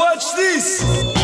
Watch this!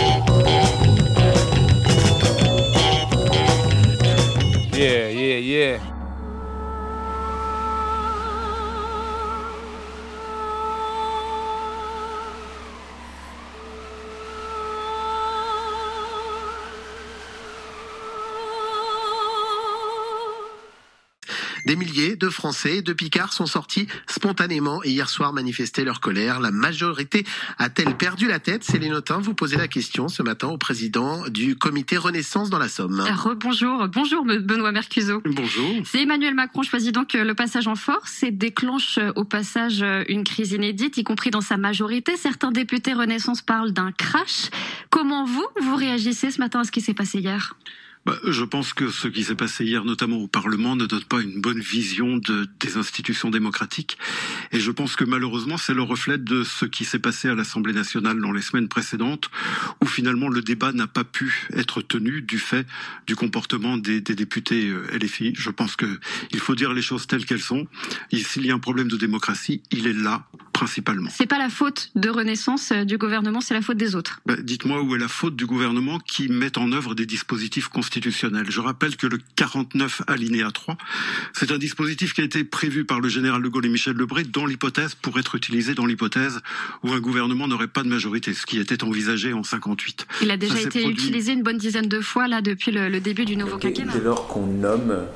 Des milliers de Français et de Picards sont sortis spontanément et hier soir manifester leur colère. La majorité a-t-elle perdu la tête? C'est les notins. Vous posez la question ce matin au président du comité Renaissance dans la Somme. Bonjour, bonjour Benoît Mercuzot. Bonjour. C'est Emmanuel Macron choisit donc le passage en force et déclenche au passage une crise inédite, y compris dans sa majorité. Certains députés Renaissance parlent d'un crash. Comment vous, vous réagissez ce matin à ce qui s'est passé hier? Bah, je pense que ce qui s'est passé hier, notamment au Parlement, ne donne pas une bonne vision de, des institutions démocratiques. Et je pense que malheureusement, c'est le reflet de ce qui s'est passé à l'Assemblée nationale dans les semaines précédentes, où finalement le débat n'a pas pu être tenu du fait du comportement des, des députés euh, LFI. Je pense que il faut dire les choses telles qu'elles sont. S'il y a un problème de démocratie, il est là principalement. C'est pas la faute de Renaissance euh, du gouvernement, c'est la faute des autres. Bah, Dites-moi où est la faute du gouvernement qui met en œuvre des dispositifs constitutionnels je rappelle que le 49 alinéa 3, c'est un dispositif qui a été prévu par le général de Gaulle et Michel Lebré dans l'hypothèse, pour être utilisé dans l'hypothèse où un gouvernement n'aurait pas de majorité, ce qui était envisagé en 58. Il a déjà été utilisé une bonne dizaine de fois là depuis le, le début du nouveau quinquennat. Dès lors qu'on nomme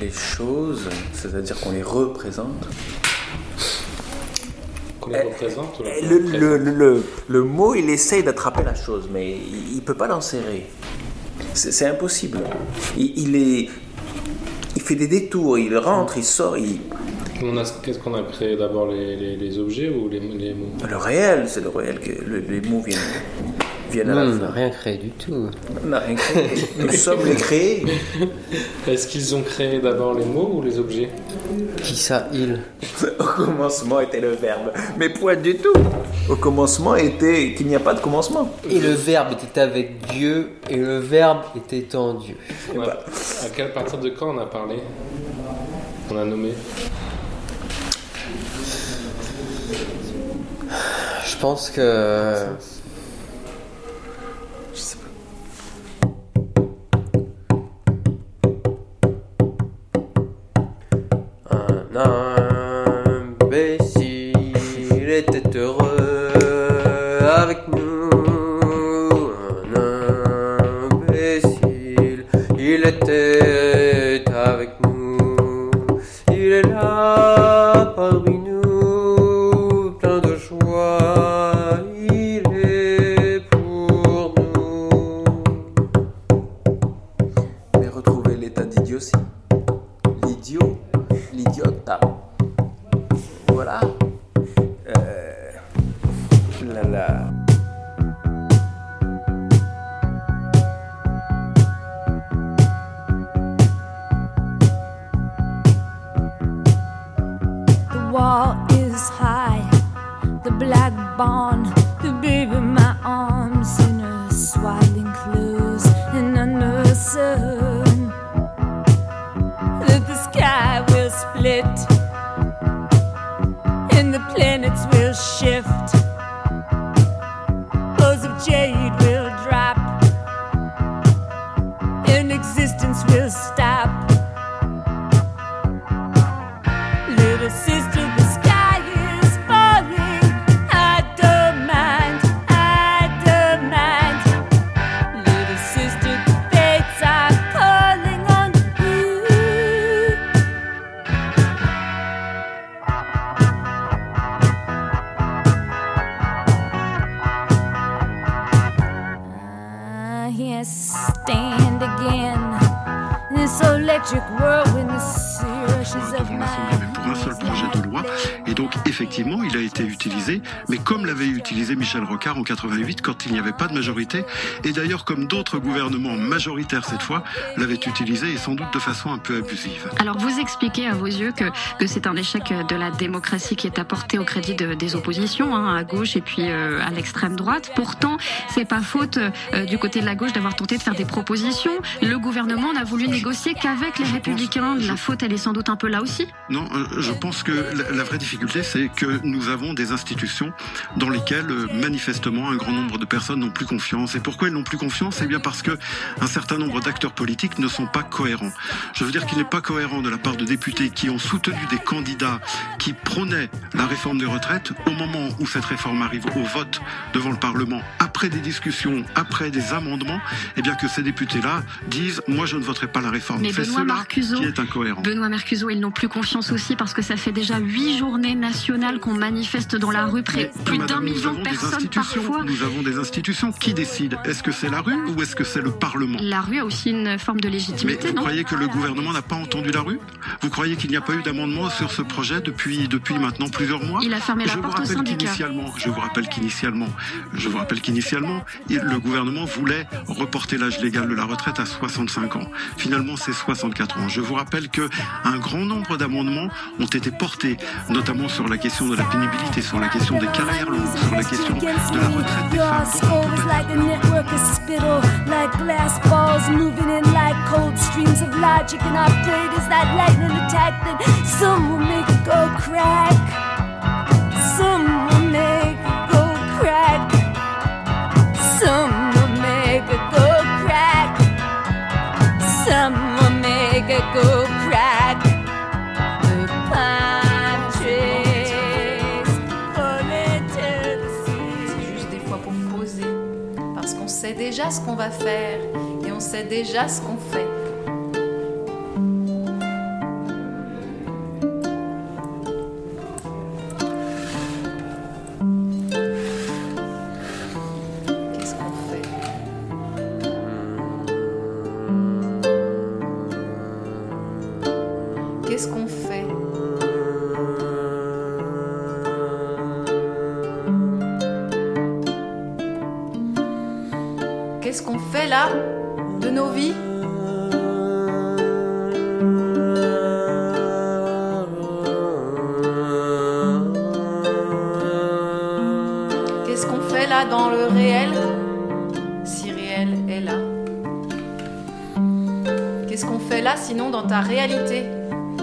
les choses, c'est-à-dire qu'on les représente, le, le, le, le, mot, il essaye d'attraper la chose, mais il ne peut pas l'enserrer. C'est impossible. Il, il, est, il fait des détours, il rentre, il sort. Il... Qu'est-ce qu'on a créé d'abord les, les, les, objets ou les, les mots? Le réel, c'est le réel que les mots viennent. viennent à non, la on n'a rien créé du tout. On n'a rien créé. Nous sommes les créés. Est-ce qu'ils ont créé d'abord les mots ou les objets? Qui ça, il Au commencement était le verbe. Mais point du tout. Au commencement était qu'il n'y a pas de commencement. Et le verbe était avec Dieu et le verbe était en Dieu. a, À quel partir de quand on a parlé? On a nommé? Je pense que. Il est là parmi nous, plein de joie. Il est pour nous. Mais retrouver l'état d'idiotie. L'idiot. L'idiote. Voilà. Euh... Là. Electric whirlwind, the sea rushes of my. l'Assemblée, mais pour un seul projet de loi. Et donc, effectivement, il a été utilisé, mais comme l'avait utilisé Michel Rocard en 88, quand il n'y avait pas de majorité. Et d'ailleurs, comme d'autres gouvernements majoritaires cette fois, l'avaient utilisé et sans doute de façon un peu abusive. Alors vous expliquez à vos yeux que, que c'est un échec de la démocratie qui est apporté au crédit de- des oppositions, hein, à gauche et puis euh, à l'extrême droite. Pourtant, c'est pas faute euh, du côté de la gauche d'avoir tenté de faire des propositions. Le gouvernement n'a voulu négocier qu'avec les républicains. La faute, elle est sans doute un peu là aussi. Non, euh, je pense que la, la vraie difficulté, c'est que nous avons des institutions dans lesquelles, euh, manifestement, un grand nombre de personnes n'ont plus confiance. Et pourquoi elles n'ont plus confiance? Eh bien parce que un certain nombre d'acteurs politiques ne sont pas cohérents. Je veux dire qu'il n'est pas cohérent de la part de députés qui ont soutenu des candidats qui prônaient la réforme des retraites au moment où cette réforme arrive au vote devant le Parlement, après des discussions, après des amendements, eh bien que ces députés-là disent moi je ne voterai pas la réforme. Mais Benoît cela qui est incohérent. Benoît Mercuzot, ils n'ont plus confiance aussi parce que ça fait déjà huit journées nationales qu'on manifeste dans la rue, près Mais, plus d'un million de personnes parfois. Nous avons des institutions qui décident. Est-ce que c'est la rue ou est-ce que c'est le Parlement? La rue a aussi une forme de Mais légitimité, vous non croyez que le gouvernement n'a pas entendu la rue? Vous croyez qu'il n'y a pas eu d'amendement sur ce projet depuis, depuis maintenant plusieurs mois? Il a fermé la je vous porte au rappelle qu'initialement, je vous rappelle qu'initialement, je vous rappelle qu'initialement, le gouvernement voulait reporter l'âge légal de la retraite à 65 ans. Finalement, c'est 64 ans. Je vous rappelle que un grand nombre d'amendements ont été portés, notamment sur la question de la pénibilité, sur la question des carrières longues, sur la question de la retraite des femmes. Sait déjà ce qu'on va faire et on sait déjà ce qu'on dans ta réalité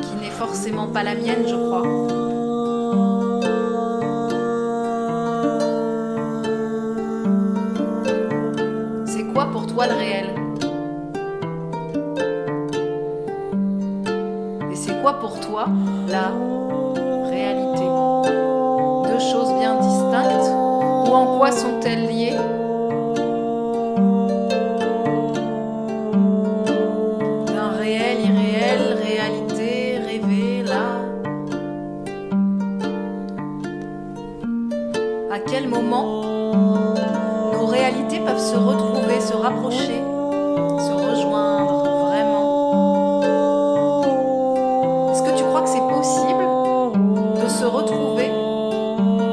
Qui n'est forcément pas la mienne, je crois. C'est quoi pour toi le réel? Et c'est quoi pour toi la réalité? Deux choses bien distinctes? Ou en quoi sont-elles liées?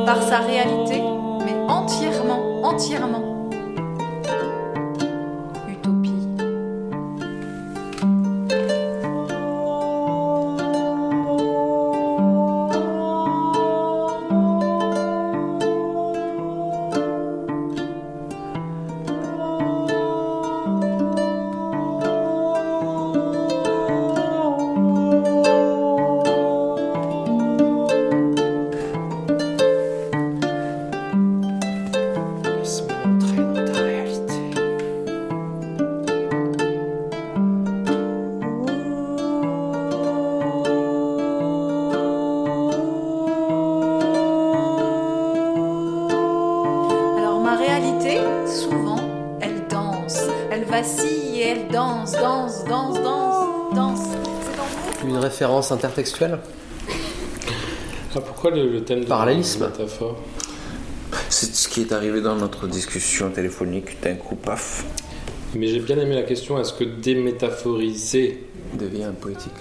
Par sa réalité, mais entièrement, entièrement elle danse, danse, danse, danse, danse. Une référence intertextuelle Ah, pourquoi le, le thème de Parallélisme. la métaphore C'est ce qui est arrivé dans notre discussion téléphonique. D'un coup, paf, Mais j'ai bien aimé la question est-ce que démétaphoriser devient poétique?